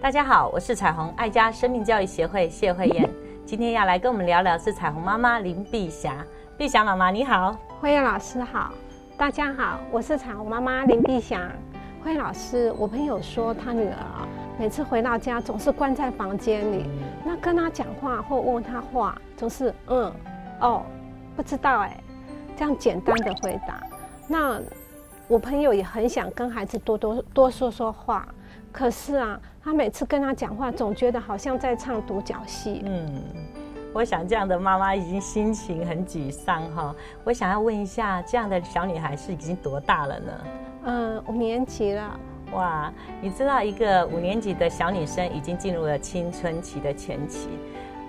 大家好，我是彩虹爱家生命教育协会谢慧燕，今天要来跟我们聊聊是彩虹妈妈林碧霞。碧霞妈妈你好，慧燕老师好，大家好，我是彩虹妈妈林碧霞。慧燕老师，我朋友说他女儿，每次回到家总是关在房间里，那跟他讲话或问他话，总是嗯哦不知道哎，这样简单的回答。那我朋友也很想跟孩子多多多说说话，可是啊。他每次跟他讲话，总觉得好像在唱独角戏。嗯，我想这样的妈妈已经心情很沮丧哈。我想要问一下，这样的小女孩是已经多大了呢？嗯，五年级了。哇，你知道一个五年级的小女生已经进入了青春期的前期。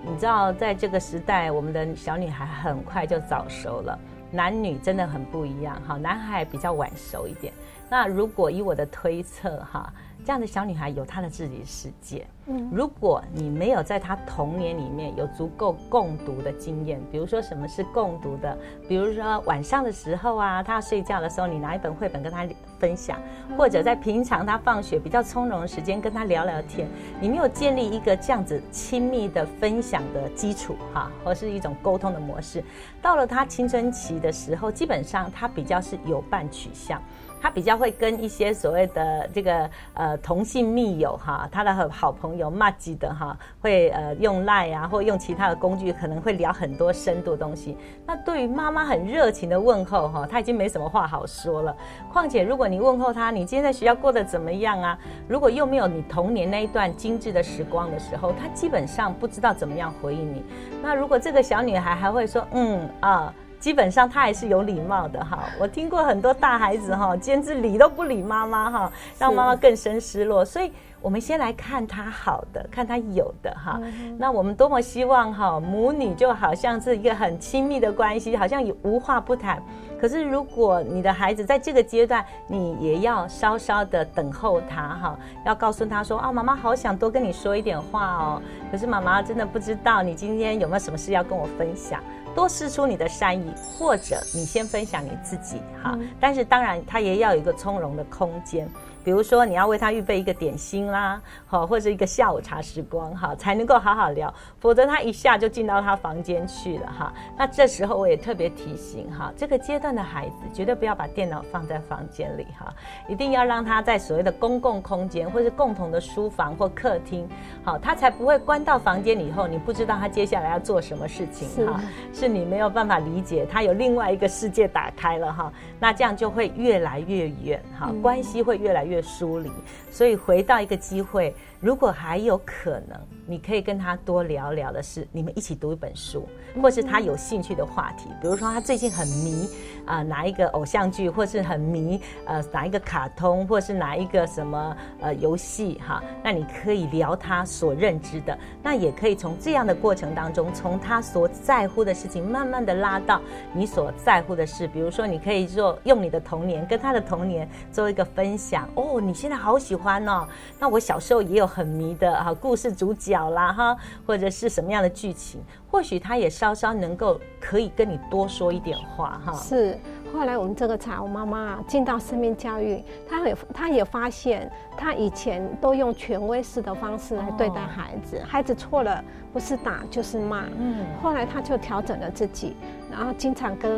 你知道，在这个时代，我们的小女孩很快就早熟了。男女真的很不一样哈，男孩比较晚熟一点。那如果以我的推测哈。这样的小女孩有她的自己世界。嗯，如果你没有在她童年里面有足够共读的经验，比如说什么是共读的，比如说晚上的时候啊，她要睡觉的时候，你拿一本绘本跟她分享，或者在平常他放学比较从容的时间跟他聊聊天，你没有建立一个这样子亲密的分享的基础哈，或是一种沟通的模式，到了他青春期的时候，基本上他比较是有伴取向。他比较会跟一些所谓的这个呃同性密友哈，他的好朋友骂鸡的哈，会呃用赖啊，或用其他的工具，可能会聊很多深度的东西。那对于妈妈很热情的问候哈，他已经没什么话好说了。况且如果你问候他，你今天在学校过得怎么样啊？如果又没有你童年那一段精致的时光的时候，他基本上不知道怎么样回应你。那如果这个小女孩还会说嗯啊。基本上他还是有礼貌的哈，我听过很多大孩子哈，简直理都不理妈妈哈，让妈妈更生失落。所以，我们先来看他好的，看他有的哈。那我们多么希望哈，母女就好像是一个很亲密的关系，好像有无话不谈。可是，如果你的孩子在这个阶段，你也要稍稍的等候他哈，要告诉他说啊，妈妈好想多跟你说一点话哦。可是妈妈真的不知道你今天有没有什么事要跟我分享。多施出你的善意，或者你先分享你自己哈。但是当然，他也要有一个从容的空间。比如说，你要为他预备一个点心啦，好，或者一个下午茶时光哈，才能够好好聊。否则他一下就进到他房间去了哈。那这时候我也特别提醒哈，这个阶段的孩子绝对不要把电脑放在房间里哈，一定要让他在所谓的公共空间或是共同的书房或客厅，好，他才不会关到房间里以后，你不知道他接下来要做什么事情哈，是你没有办法理解，他有另外一个世界打开了哈，那这样就会越来越远哈，关系会越来越。疏离，所以回到一个机会，如果还有可能，你可以跟他多聊聊的是，你们一起读一本书，或是他有兴趣的话题，比如说他最近很迷啊哪一个偶像剧，或是很迷呃哪一个卡通，或是哪一个什么呃游戏哈，那你可以聊他所认知的，那也可以从这样的过程当中，从他所在乎的事情，慢慢的拉到你所在乎的事，比如说你可以做用你的童年跟他的童年做一个分享哦。你现在好喜欢哦。那我小时候也有很迷的哈故事主角啦哈，或者是什么样的剧情，或许他也稍稍能够可以跟你多说一点话哈。是。后来我们这个茶，我妈妈进到生命教育，她也她也发现，她以前都用权威式的方式来对待孩子，孩子错了不是打就是骂。嗯。后来她就调整了自己，然后经常跟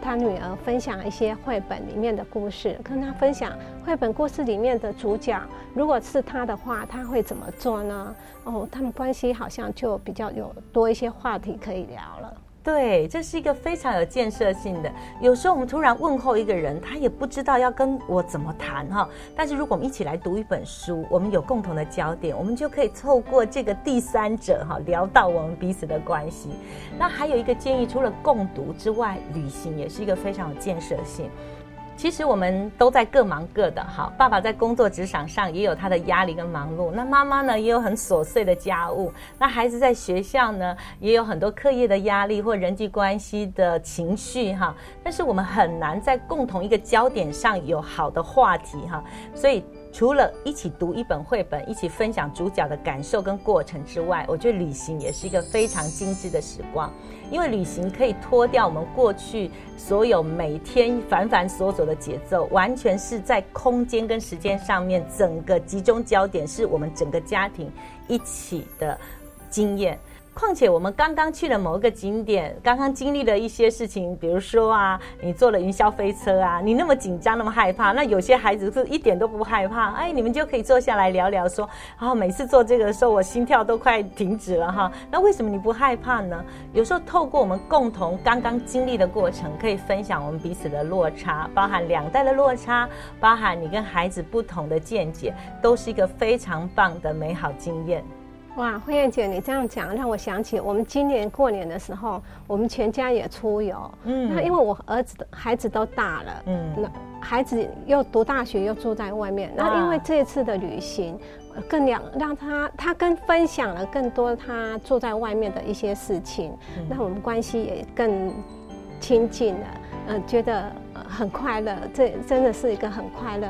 他女儿分享一些绘本里面的故事，跟他分享绘本故事里面的主角，如果是他的话，他会怎么做呢？哦，他们关系好像就比较有多一些话题可以聊了。对，这是一个非常有建设性的。有时候我们突然问候一个人，他也不知道要跟我怎么谈哈。但是如果我们一起来读一本书，我们有共同的焦点，我们就可以透过这个第三者哈，聊到我们彼此的关系。那还有一个建议，除了共读之外，旅行也是一个非常有建设性。其实我们都在各忙各的，哈。爸爸在工作职场上也有他的压力跟忙碌，那妈妈呢也有很琐碎的家务，那孩子在学校呢也有很多课业的压力或人际关系的情绪，哈。但是我们很难在共同一个焦点上有好的话题，哈。所以。除了一起读一本绘本，一起分享主角的感受跟过程之外，我觉得旅行也是一个非常精致的时光，因为旅行可以脱掉我们过去所有每天繁繁琐琐的节奏，完全是在空间跟时间上面整个集中焦点，是我们整个家庭一起的经验。况且我们刚刚去了某个景点，刚刚经历了一些事情，比如说啊，你坐了云霄飞车啊，你那么紧张，那么害怕，那有些孩子是一点都不害怕，哎，你们就可以坐下来聊聊，说，啊，每次做这个的时候，我心跳都快停止了哈。那为什么你不害怕呢？有时候透过我们共同刚刚经历的过程，可以分享我们彼此的落差，包含两代的落差，包含你跟孩子不同的见解，都是一个非常棒的美好经验。哇，慧燕姐，你这样讲让我想起我们今年过年的时候，我们全家也出游。嗯，那因为我儿子的孩子都大了，嗯，那孩子又读大学，又住在外面。那因为这次的旅行，更让让他他跟分享了更多他住在外面的一些事情，那我们关系也更亲近了。嗯，觉得很快乐，这真的是一个很快乐、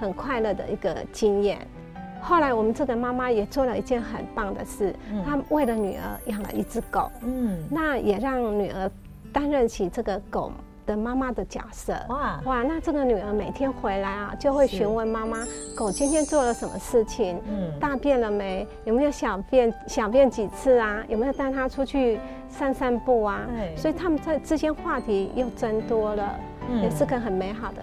很快乐的一个经验。后来我们这个妈妈也做了一件很棒的事，她为了女儿养了一只狗，嗯，那也让女儿担任起这个狗的妈妈的角色。哇哇，那这个女儿每天回来啊，就会询问妈妈，狗今天做了什么事情？嗯，大便了没？有没有小便？小便几次啊？有没有带它出去散散步啊？所以他们在之间话题又增多了，也是个很美好的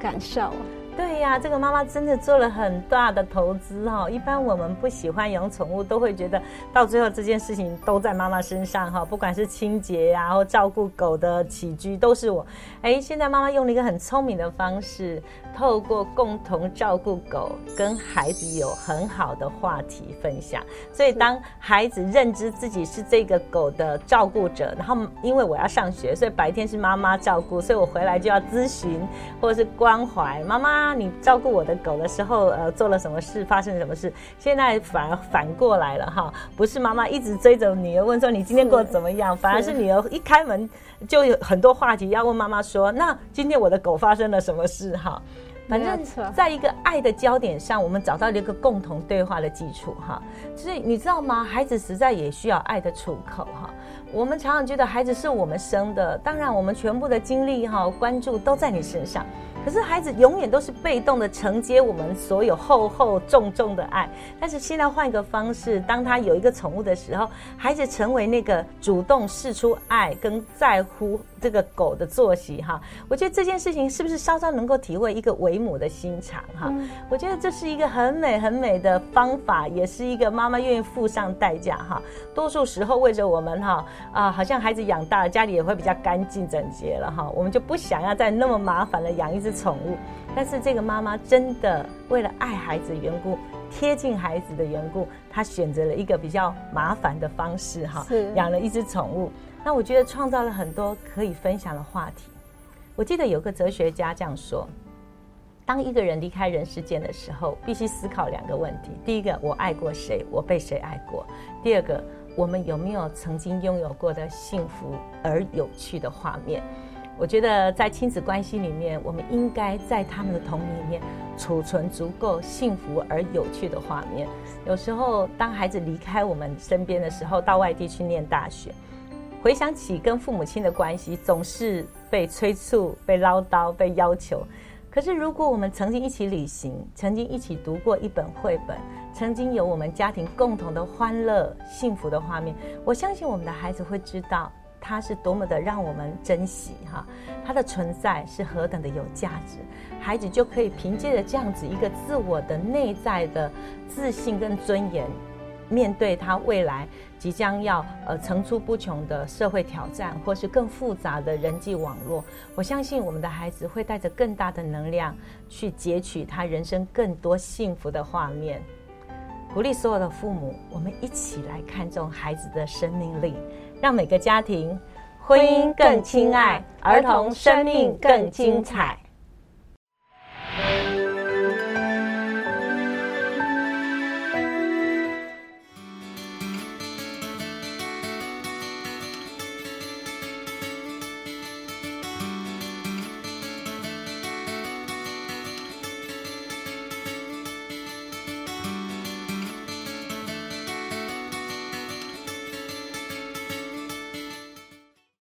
感受。对呀，这个妈妈真的做了很大的投资哈。一般我们不喜欢养宠物，都会觉得到最后这件事情都在妈妈身上哈。不管是清洁呀，或照顾狗的起居，都是我。哎，现在妈妈用了一个很聪明的方式，透过共同照顾狗，跟孩子有很好的话题分享。所以当孩子认知自己是这个狗的照顾者，然后因为我要上学，所以白天是妈妈照顾，所以我回来就要咨询或者是关怀妈妈。你照顾我的狗的时候，呃，做了什么事？发生什么事？现在反而反过来了哈，不是妈妈一直追着女儿问说你今天过得怎么样，反而是女儿一开门就有很多话题要问妈妈说，那今天我的狗发生了什么事？哈，反正在一个爱的焦点上，我们找到了一个共同对话的基础哈。所以你知道吗？孩子实在也需要爱的出口哈。我们常常觉得孩子是我们生的，当然我们全部的精力哈关注都在你身上。可是孩子永远都是被动的承接我们所有厚厚重重的爱。但是现在换一个方式，当他有一个宠物的时候，孩子成为那个主动示出爱跟在乎这个狗的作息哈。我觉得这件事情是不是稍稍能够体会一个为母的心肠哈？我觉得这是一个很美很美的方法，也是一个妈妈愿意付上代价哈。多数时候为着我们哈啊，好像孩子养大了，家里也会比较干净整洁了哈。我们就不想要再那么麻烦了养一只。宠物，但是这个妈妈真的为了爱孩子的缘故，贴近孩子的缘故，她选择了一个比较麻烦的方式，哈，养了一只宠物。那我觉得创造了很多可以分享的话题。我记得有个哲学家这样说：，当一个人离开人世间的时候，必须思考两个问题：，第一个，我爱过谁？我被谁爱过？第二个，我们有没有曾经拥有过的幸福而有趣的画面？我觉得在亲子关系里面，我们应该在他们的童年里面储存足够幸福而有趣的画面。有时候，当孩子离开我们身边的时候，到外地去念大学，回想起跟父母亲的关系，总是被催促、被唠叨、被要求。可是，如果我们曾经一起旅行，曾经一起读过一本绘本，曾经有我们家庭共同的欢乐、幸福的画面，我相信我们的孩子会知道。它是多么的让我们珍惜哈，它的存在是何等的有价值，孩子就可以凭借着这样子一个自我的内在的自信跟尊严，面对他未来即将要呃层出不穷的社会挑战，或是更复杂的人际网络。我相信我们的孩子会带着更大的能量去截取他人生更多幸福的画面。鼓励所有的父母，我们一起来看重孩子的生命力。让每个家庭婚姻更亲爱，儿童生命更精彩。